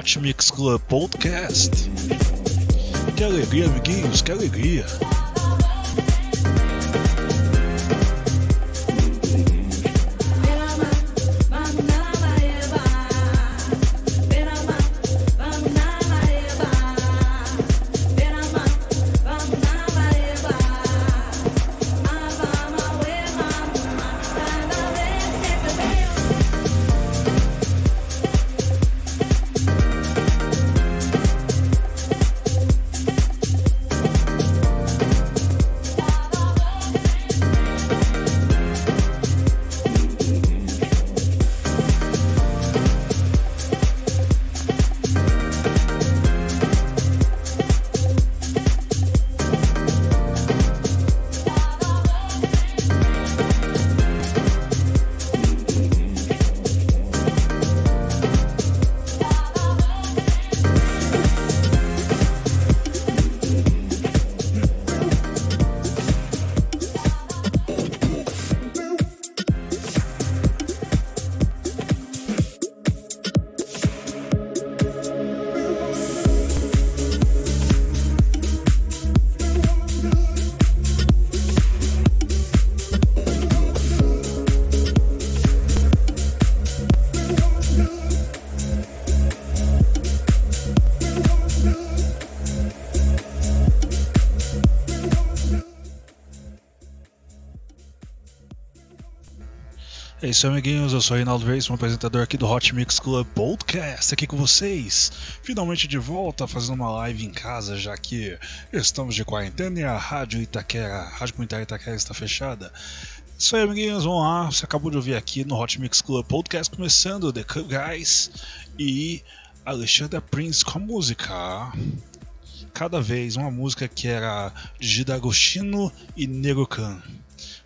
Hot Mix Club Podcast. Que alegria, amiguinhos, que alegria. Isso, amiguinhos. Eu sou Reinaldo Reis, um apresentador aqui do Hot Mix Club Podcast, aqui com vocês. Finalmente de volta, fazendo uma live em casa, já que estamos de quarentena e a Rádio Itaquera, a Rádio Comunitária Itaquera está fechada. Isso aí, amiguinhos, vamos lá. Você acabou de ouvir aqui no Hot Mix Club Podcast, começando The Club Guys e Alexandra Prince com a música. Cada vez uma música que era de Gida Agostino e Nerocan.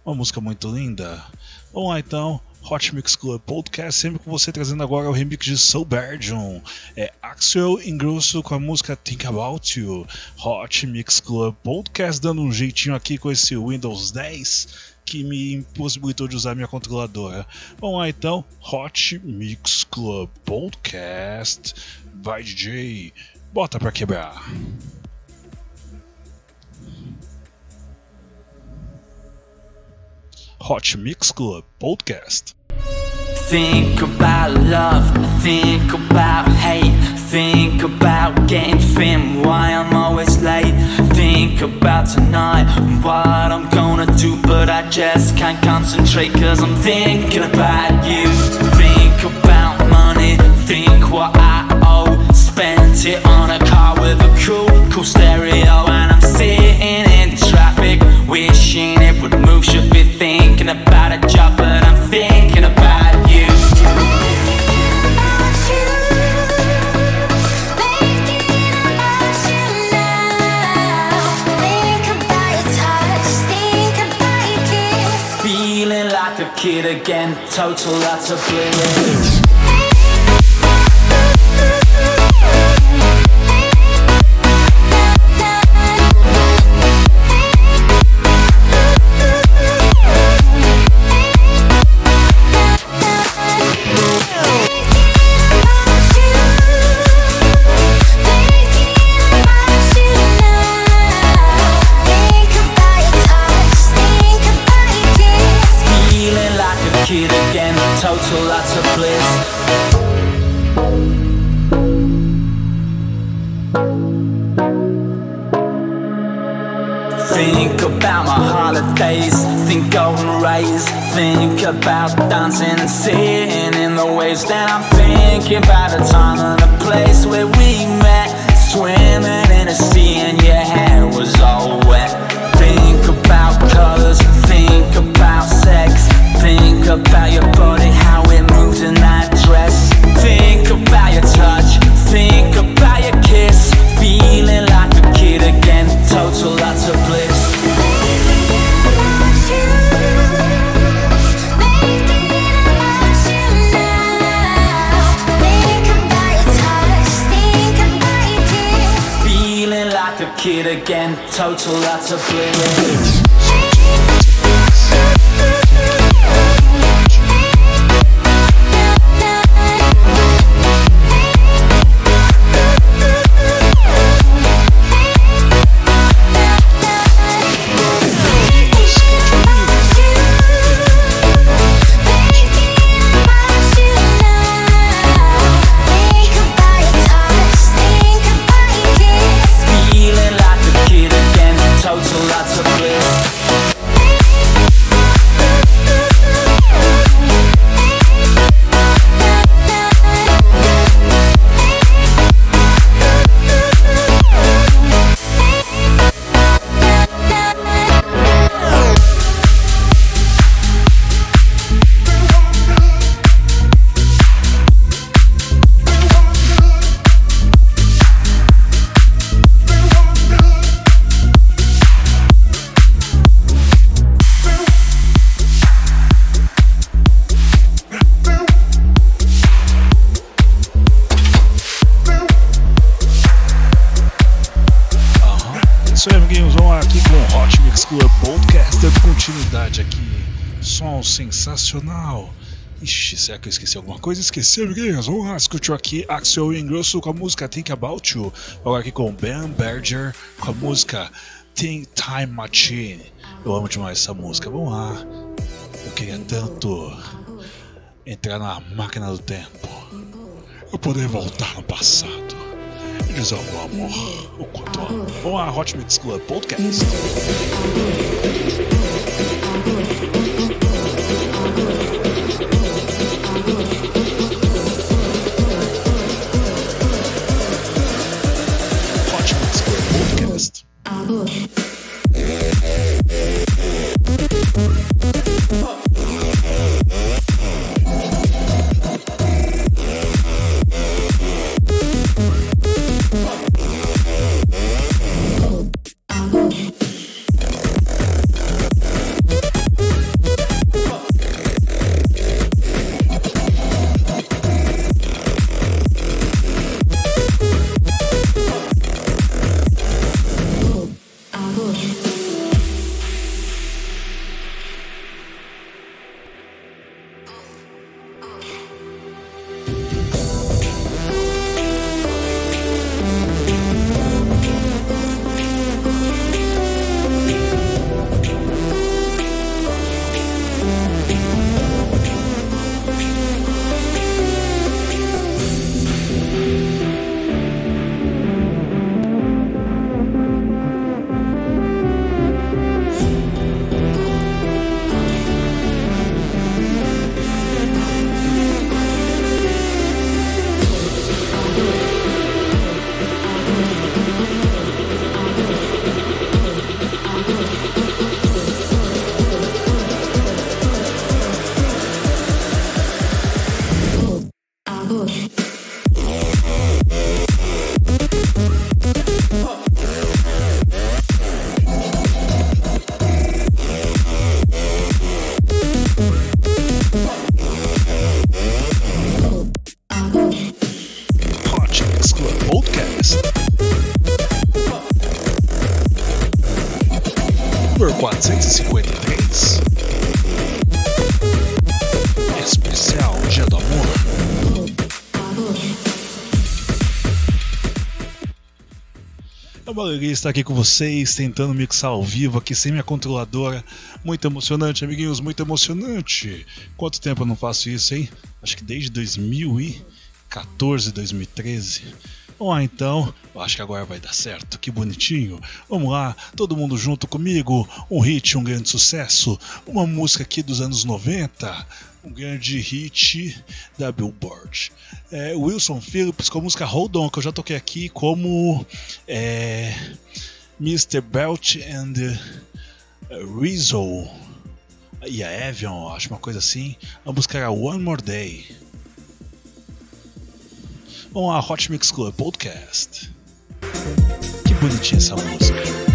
Uma música muito linda. Vamos lá então, Hot Mix Club Podcast, sempre com você trazendo agora o remix de Soul Bergeon. É Axel Ingrosso com a música Think About You. Hot Mix Club Podcast dando um jeitinho aqui com esse Windows 10 que me impossibilitou de usar minha controladora. Vamos lá então, Hot Mix Club Podcast. Vai DJ, bota pra quebrar. Hot Mix Club Podcast. Think about love, think about hate, think about getting thin, why I'm always late. Think about tonight, what I'm gonna do, but I just can't concentrate cause I'm thinking about you. Think about money, think what I owe. Spent it on a car with a cool, cool stereo, wishing it would move. Should be thinking about a job, but I'm thinking about you. Feeling like a kid again, total utter bliss. Sensacional. Ixi, será que eu esqueci alguma coisa? Esqueci, amiguinhos. Vamos lá, escutou aqui Axel Ingrosso com a música Think About You. Agora aqui com Ben Berger com a música Think Time Machine. Eu amo demais essa música. Vamos lá. Eu queria tanto entrar na máquina do tempo. Eu poder voltar no passado e dizer ao meu amor o quanto amo. Vamos lá, Hot Mix Club Podcast. Uma alegria estar aqui com vocês, tentando mixar ao vivo aqui sem minha controladora. Muito emocionante, amiguinhos, muito emocionante. Quanto tempo eu não faço isso, hein? Acho que desde 2014, 2013. Vamos lá então, acho que agora vai dar certo, que bonitinho. Vamos lá, todo mundo junto comigo, um hit, um grande sucesso, uma música aqui dos anos 90, um grande hit da Billboard. É, Wilson Phillips com a música Hold On, que eu já toquei aqui como é, Mr. Belt and uh, Rizzo e a Evian, acho uma coisa assim. A música One More Day. Vamos lá, Hot Mix Club Podcast. Que bonitinha essa música.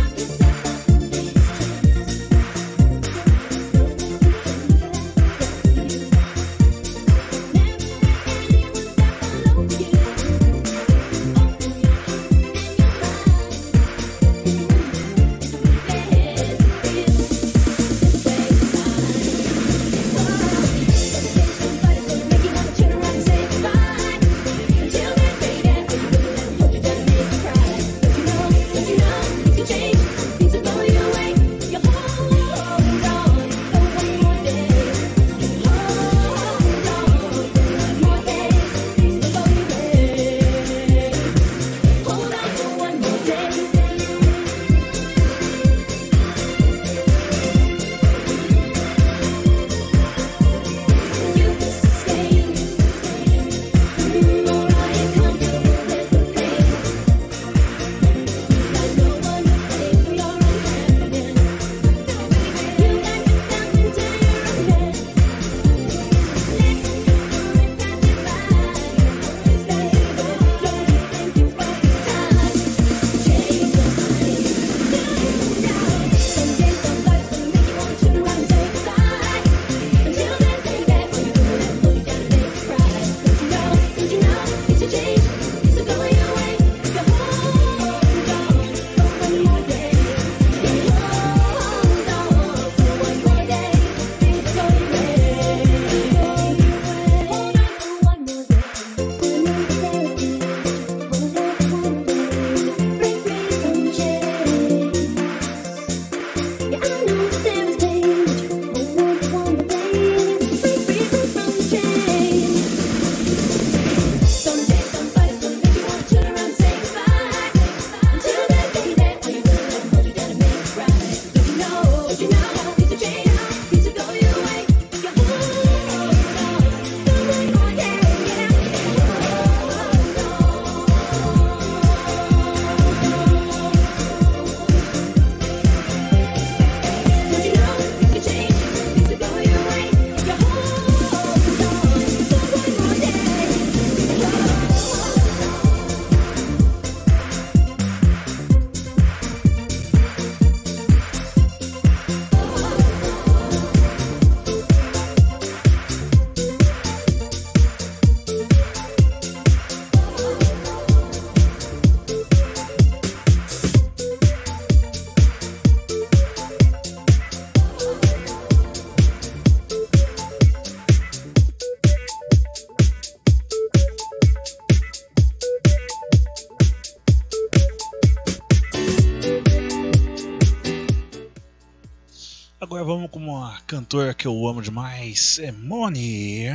Com uma cantora que eu amo demais, é Moni.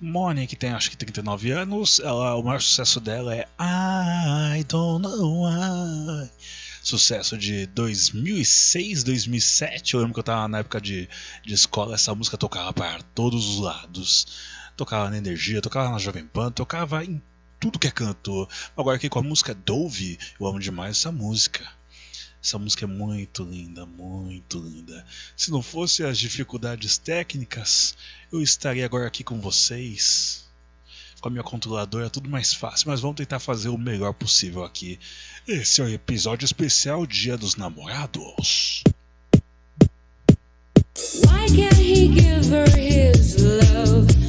Moni, que tem acho que 39 anos, ela, o maior sucesso dela é I Don't Know Why. Sucesso de 2006, 2007. Eu lembro que eu tava na época de, de escola, essa música tocava para todos os lados. Tocava na Energia, tocava na Jovem Pan, tocava em tudo que é cantor. Agora aqui com a música Dove, eu amo demais essa música. Essa música é muito linda, muito linda. Se não fosse as dificuldades técnicas, eu estaria agora aqui com vocês. Com a minha controladora, tudo mais fácil, mas vamos tentar fazer o melhor possível aqui. Esse é o episódio especial Dia dos Namorados. Why can't he give her his love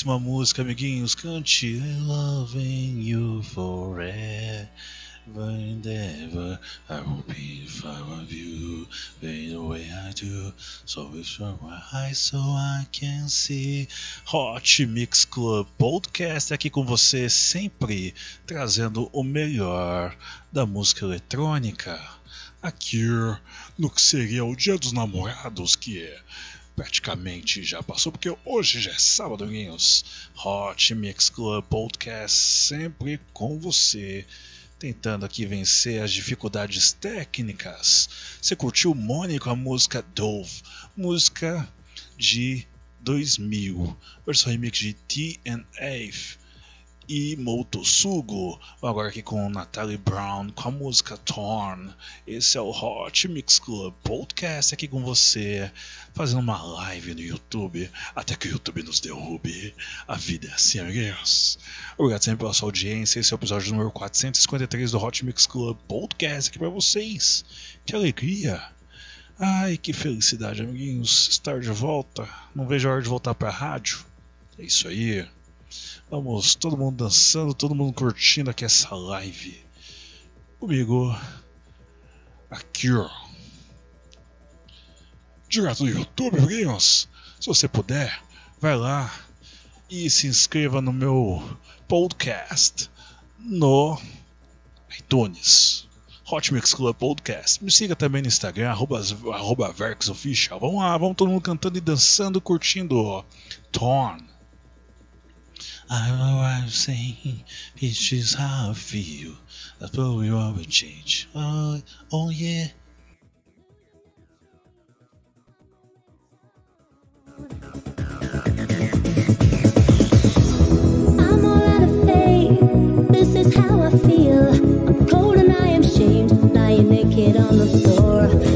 Lindíssima música, amiguinhos. Cante Loving You Forever and ever. I will be if I love you the way I do. So it's from my eyes so I can see. Hot Mix Club Podcast aqui com você, sempre trazendo o melhor da música eletrônica. Aqui no que seria o Dia dos Namorados, que é praticamente já passou, porque hoje já é sábado, amiguinhos. Hot Mix Club Podcast sempre com você, tentando aqui vencer as dificuldades técnicas. Você curtiu Mônica, a música Dove, música de 2000, versão remix de TNA e Motosugo. Agora aqui com Natalie Brown com a música Torn. Esse é o Hot Mix Club Podcast aqui com você, fazendo uma live no YouTube, até que o YouTube nos derrube. A vida é assim, amiguinhos. Obrigado sempre pela sua audiência. Esse é o episódio número 453 do Hot Mix Club Podcast aqui para vocês. Que alegria! Ai, que felicidade, amiguinhos, estar de volta. Não vejo a hora de voltar para a rádio. É isso aí. Vamos, todo mundo dançando, todo mundo curtindo aqui essa live. Comigo, aqui, ó. Direto do YouTube, amiguinhos. Se você puder, vai lá e se inscreva no meu podcast no iTunes. Hot Mix Club Podcast. Me siga também no Instagram, arroba, arroba. Vamos lá, vamos todo mundo cantando e dançando, curtindo Torn. I know I'm saying it's just how I feel. That's what we all would change. Oh, oh yeah. I'm all out of faith. This is how I feel. I'm cold and I am shamed. Lying naked on the floor.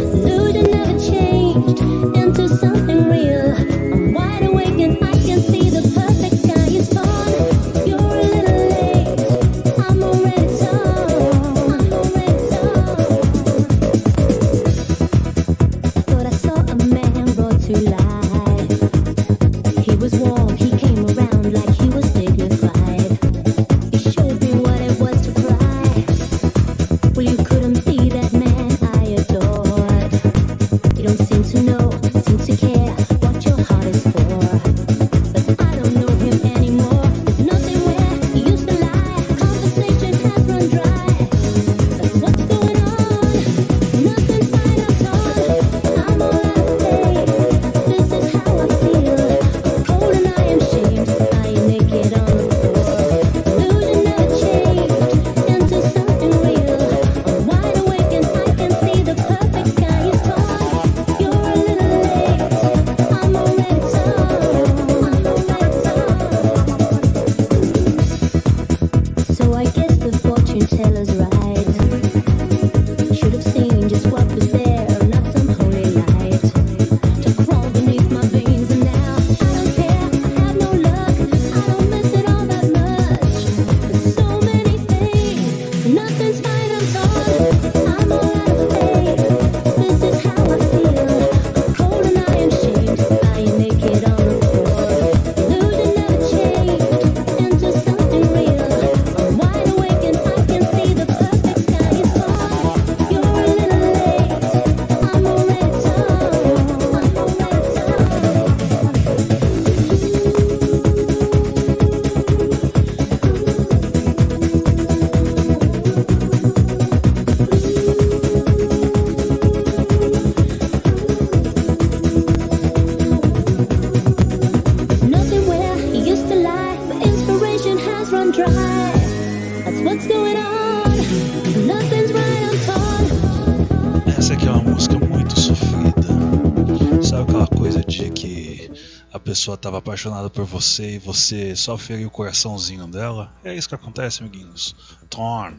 Pessoa estava apaixonada por você e você só feriu o coraçãozinho dela? É isso que acontece, amiguinhos. Torn.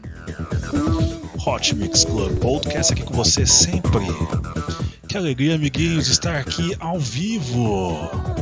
Hot Mix Club Podcast aqui com você sempre. Que alegria, amiguinhos, estar aqui ao vivo.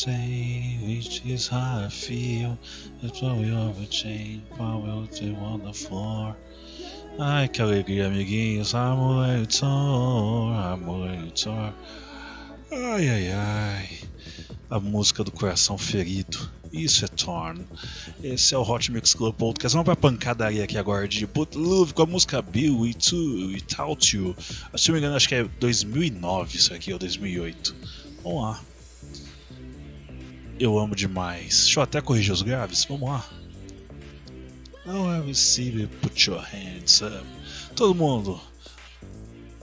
Saying, which is how I feel. That's why we overchange, why we'll do on the floor. Ai, que alegria, amiguinhos. Already torn, I'm already torn. Ai, ai, ai. A música do coração ferido. Isso é Torn. Esse é o Hot Mix Club Podcast. Vamos pra pancadaria aqui agora de But Love com a música Bill e To Without You. Se não me engano, acho que é 2009 isso aqui, ou 2008. Vamos lá. Eu amo demais. Deixa eu até corrigir os graves. Vamos lá. Now I receive it, put your hands up. Todo mundo.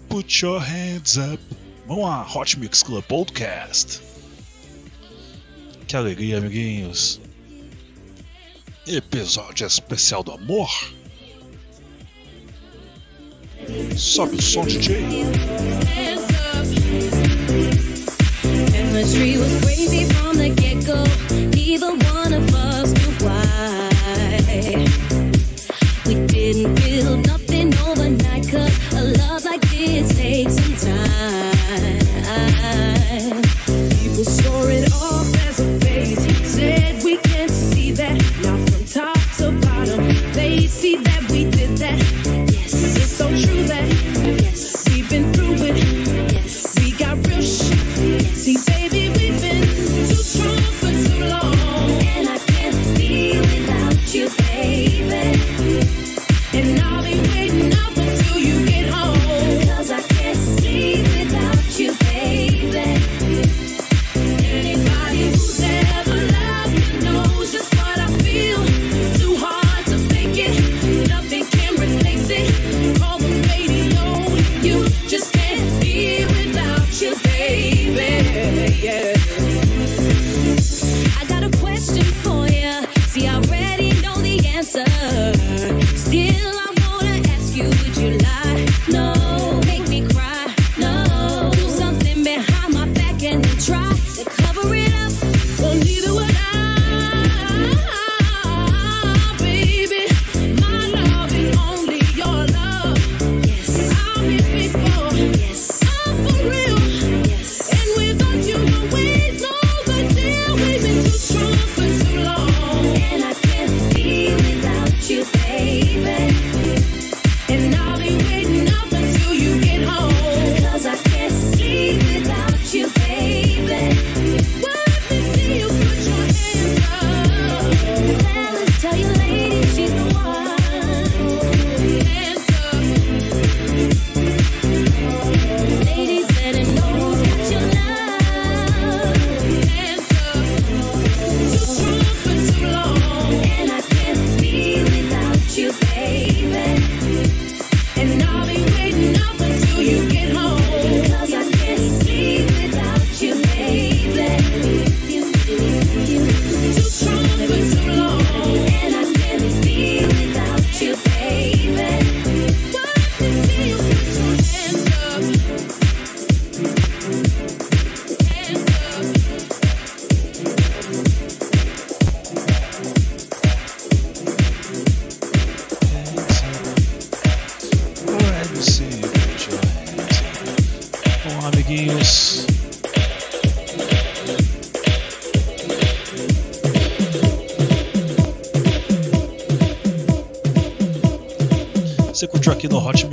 Put your hands up. Vamos lá, Hot Mix Club Podcast. Que alegria, amiguinhos. Episódio especial do amor. Sobe o som, DJ. Chemistry was crazy from the get go. Neither one of us knew why. We didn't build nothing overnight, cause a love like this takes some time. People saw it off as a phase. Said we can't see that. Now from top to bottom, they see that we did that. Yes, it's so true that.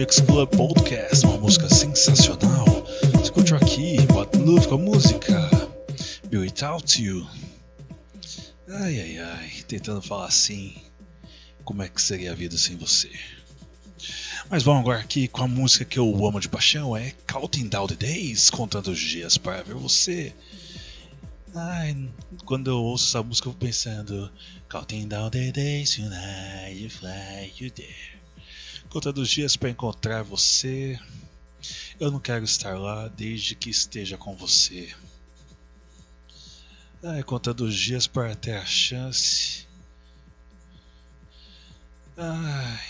Mix Club Podcast, uma música sensacional. Você curtiu aqui What Love com a música Be Without You. Ai ai ai, tentando falar assim, como é que seria a vida sem você? Mas vamos agora aqui com a música que eu amo de paixão, é Counting Down the Days, contando os dias para ver você. Ai, quando eu ouço essa música eu vou pensando Counting down the days, lie, you fly, you dare Contando os dias para encontrar você Eu não quero estar lá desde que esteja com você Ai, contando os dias para ter a chance Ai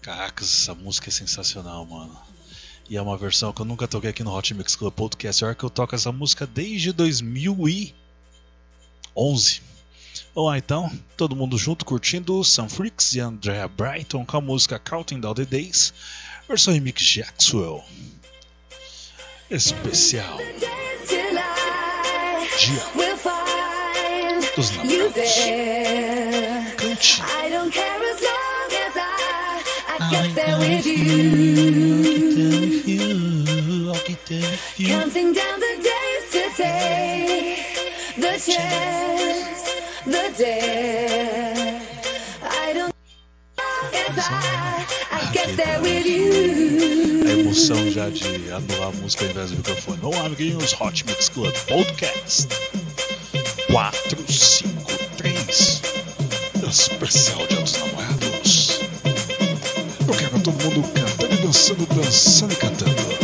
Caracas, essa música é sensacional, mano. E é uma versão que eu nunca toquei aqui no Hot Mix Club Podcast. É hora que eu toco essa música desde 2011. Lá então, todo mundo junto curtindo Sam Freaks e Andrea Brighton com a música Counting Down the Days, versão remix Jackswell. Especial Till I Dia dos namorados. Cante. I don't care as long as I, I get there with you. Counting down the days to take the chance, A emoção já de anular a música ao invés do microfone. Vamos lá, amiguinhos. Hot Mix Club Podcast 453 Especial Dia dos Namorados. Eu quero todo mundo cantando e dançando, dançando e cantando.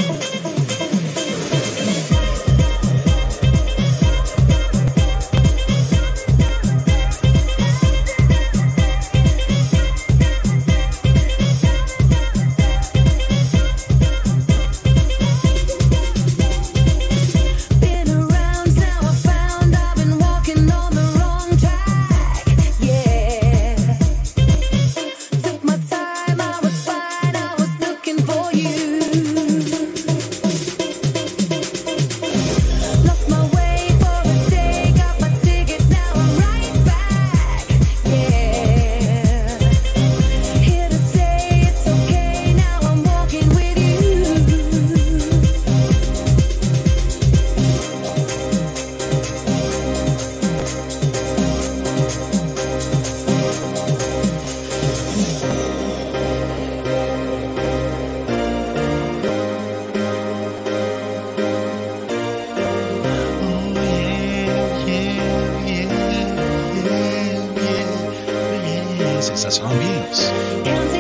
Sensacional,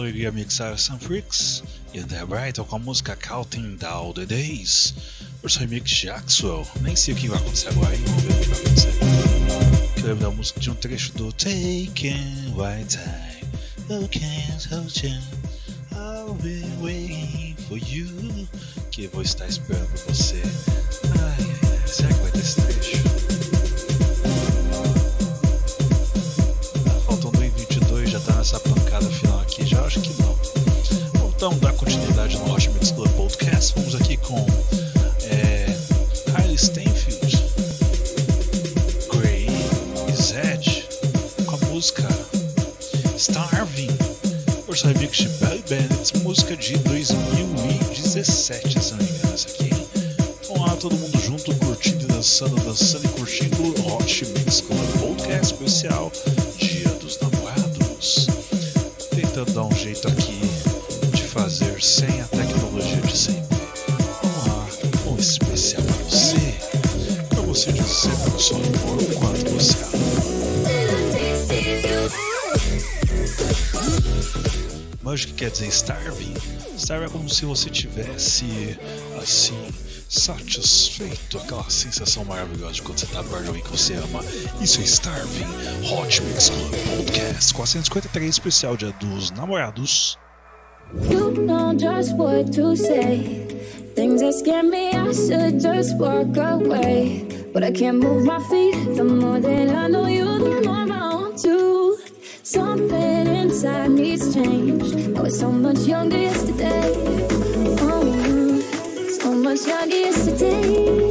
Uma alegria mixar Sun Freaks e The Brighton com a música Counting Down the Days. Seu remix de Axwell. Nem sei o que vai acontecer agora, hein? Vamos ver o que vai acontecer. Que eu lembro da música de um trecho do Taking My Time. You can't hold you. I'll be waiting for you. Que vou estar esperando você. Starving, por de Belly Bandits, música de 2017, se não me engano, essa aqui. Vamos lá, todo mundo junto, curtindo dançando, dançando e curtindo Hot Mix Club Podcast especial Que quer dizer starving? Starving é como se você tivesse, assim, satisfeito aquela sensação maravilhosa de quando você tá perto de alguém que você ama. Isso é Starving Hot Mix Club Podcast 453 especial Dia dos Namorados. You know just what to say. Things that scare me, I should just walk away. But I can't move my feet. The more that I know you, the more I want to. Something inside needs change. I was so much younger yesterday. Oh, so much younger yesterday.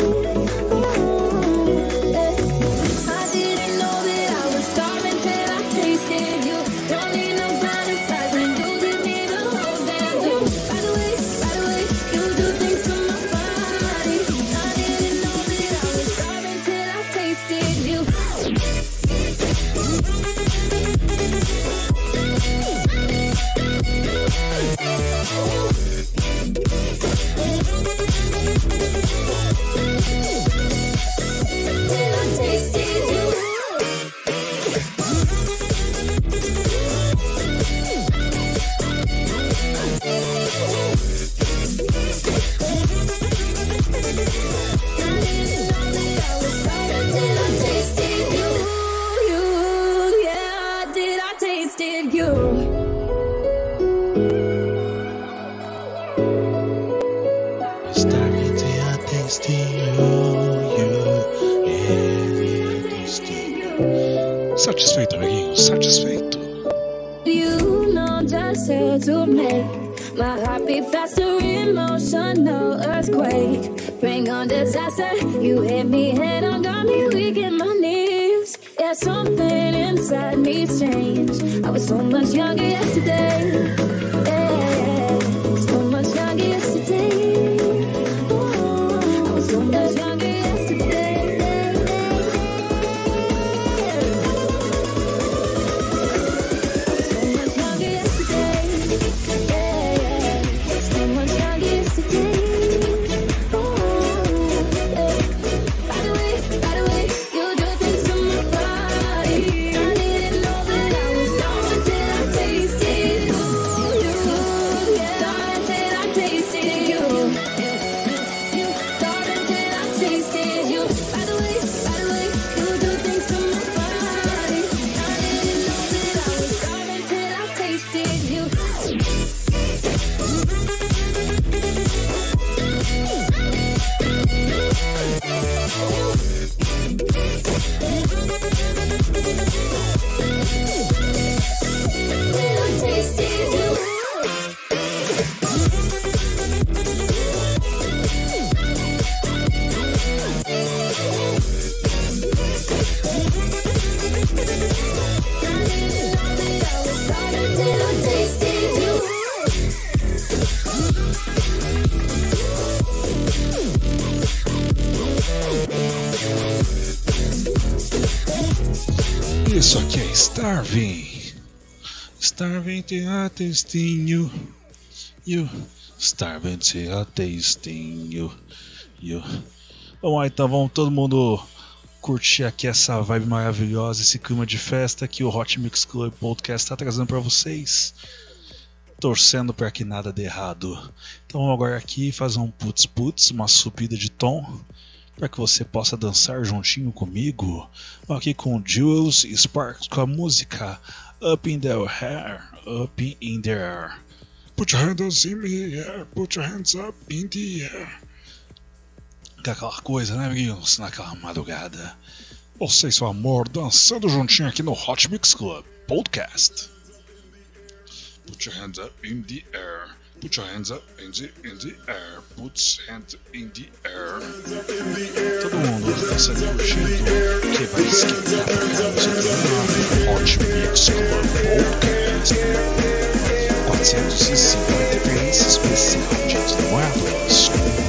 On disaster. You hit me head on, got me weak in my knees. Yeah, something inside needs changed. I was so much younger yesterday. Starving. Starving te a testinho. You. Starving te a testinho. You. Vamos lá então, vamos todo mundo curtir aqui essa vibe maravilhosa, esse clima de festa que o Hot Mix Club Podcast está trazendo para vocês. Torcendo para que nada dê errado. Então vamos agora aqui fazer um putz putz, uma subida de tom para que você possa dançar juntinho comigo, aqui com Jules Sparks com a música Up in the Air, Up in the Air. Put your hands in the air, put your hands up in the air. É aquela coisa, né, amiguinhos, naquela madrugada. Você e seu amor dançando juntinho aqui no Hot Mix Club Podcast. Put your hands up in the air. Put your hands up in the, in the air. Put hands in the air. Todo mundo dança curtindo que vai esquentar a casa do Hot Mix Club Podcast. 450 experiência especial de Dia dos Namorados.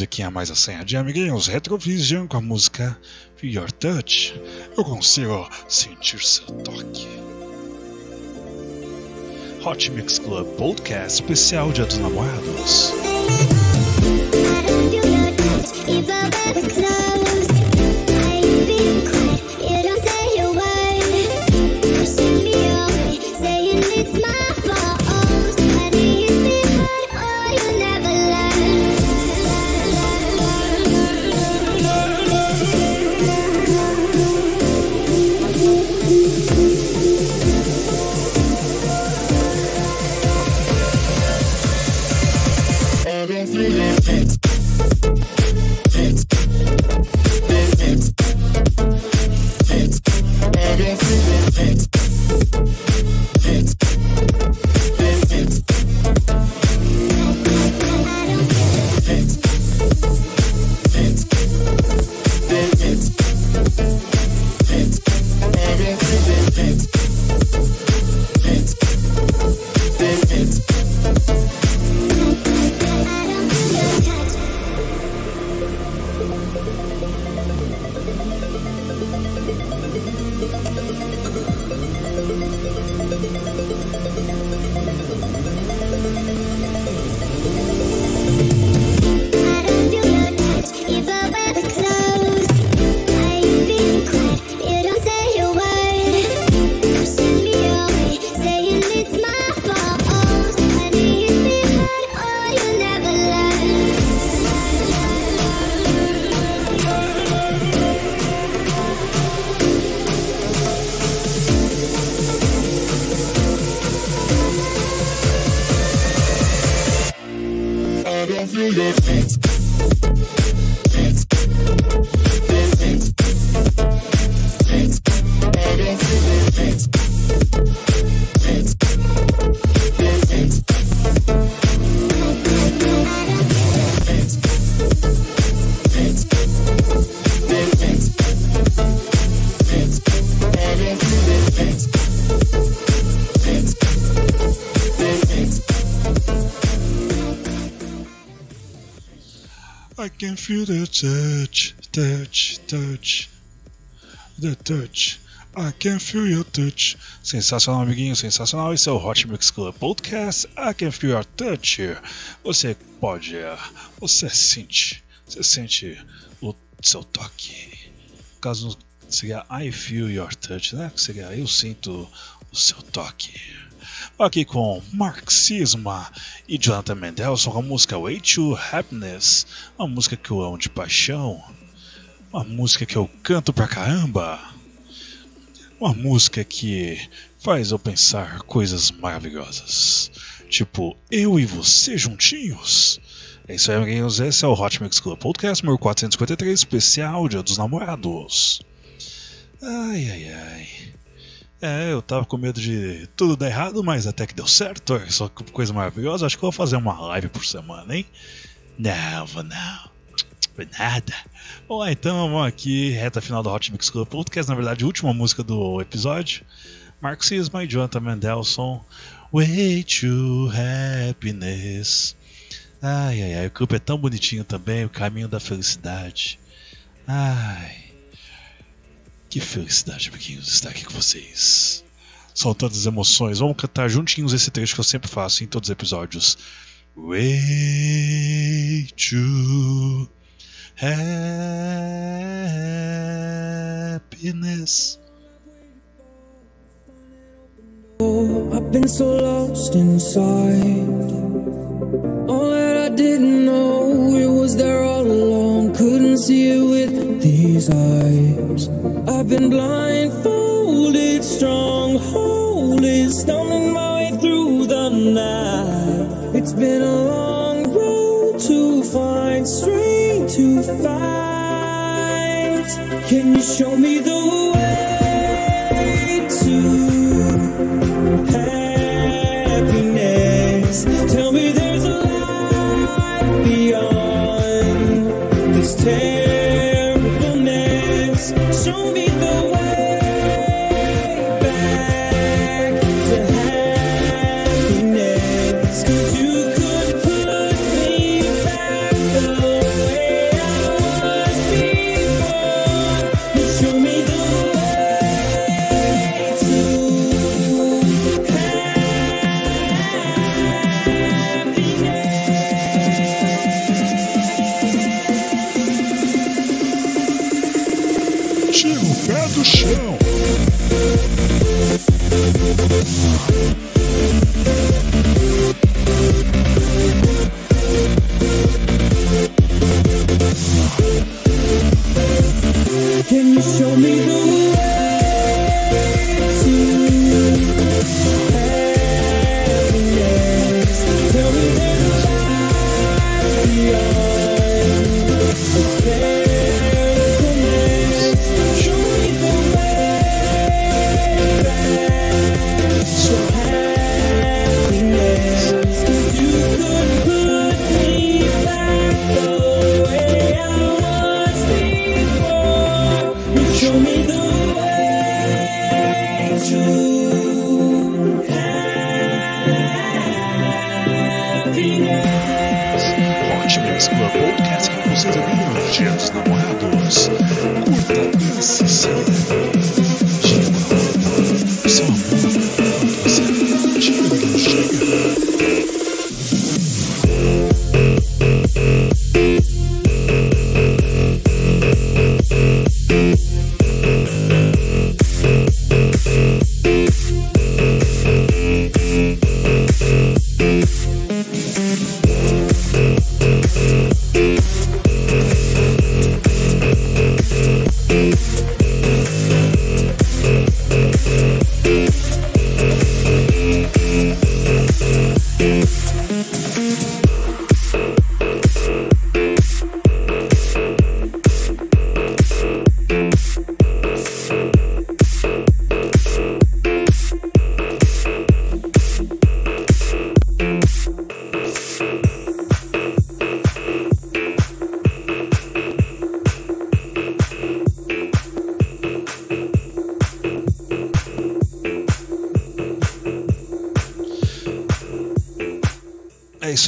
Musiquinha mais assanhadinha, amiguinhos? Retrovision com a música Your Touch. Eu consigo sentir seu toque. Hot Mix Club Podcast especial Dia dos Namorados. I can feel the touch, touch, touch, the touch. I can feel your touch. Sensacional, amiguinho, sensacional. Esse é o Hot Mix Club Podcast. I can feel your touch. Você pode, você sente, você sente o seu toque. No caso, seria I feel your touch, né? Que seria eu sinto o seu toque. Aqui com Marxisma e Jonathan Mendelson com a música Way to Happiness, uma música que eu amo de paixão, uma música que eu canto pra caramba, uma música que faz eu pensar coisas maravilhosas, tipo eu e você juntinhos. É isso aí, amiguinhos. Esse é o Hot Mix Club Podcast número 453, especial Dia dos Namorados. Ai, ai, ai. É, eu tava com medo de tudo dar errado, mas até que deu certo. Olha Só que coisa maravilhosa. Acho que eu vou fazer uma live por semana, hein? Não, vou não. Foi nada. Vamos então, vamos aqui, reta final do Hot Mix Club Podcast. Na verdade, última música do episódio. Marxismo e Jonathan Mendelssohn. Way to Happiness. Ai, ai, ai, o clipe é tão bonitinho também, o caminho da felicidade. Ai, que felicidade, amiguinhos, estar aqui com vocês. São tantas emoções. Vamos cantar juntinhos esse trecho que eu sempre faço em todos os episódios. Way to happiness. I've been so lost inside. All that I didn't know, it was there all along. Couldn't see it with these eyes. I've been blindfolded, strongholded, stumbling my way through the night. It's been a long road to find, strength to find. Can you show me the way Dia dos Namorados.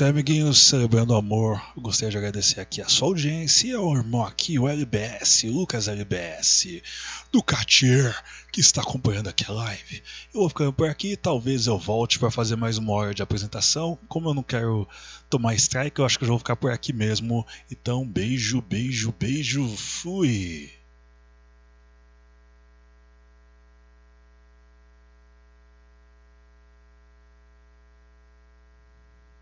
Isso aí, amiguinhos, celebrando o amor. Gostaria de agradecer aqui a sua audiência ao irmão aqui, o LBS, Lucas LBS, do Cartier, que está acompanhando aqui a live. Eu vou ficando por aqui, talvez eu volte para fazer mais uma hora de apresentação. Como eu não quero tomar strike, eu acho que eu já vou ficar por aqui mesmo. Então, beijo, beijo, beijo, fui!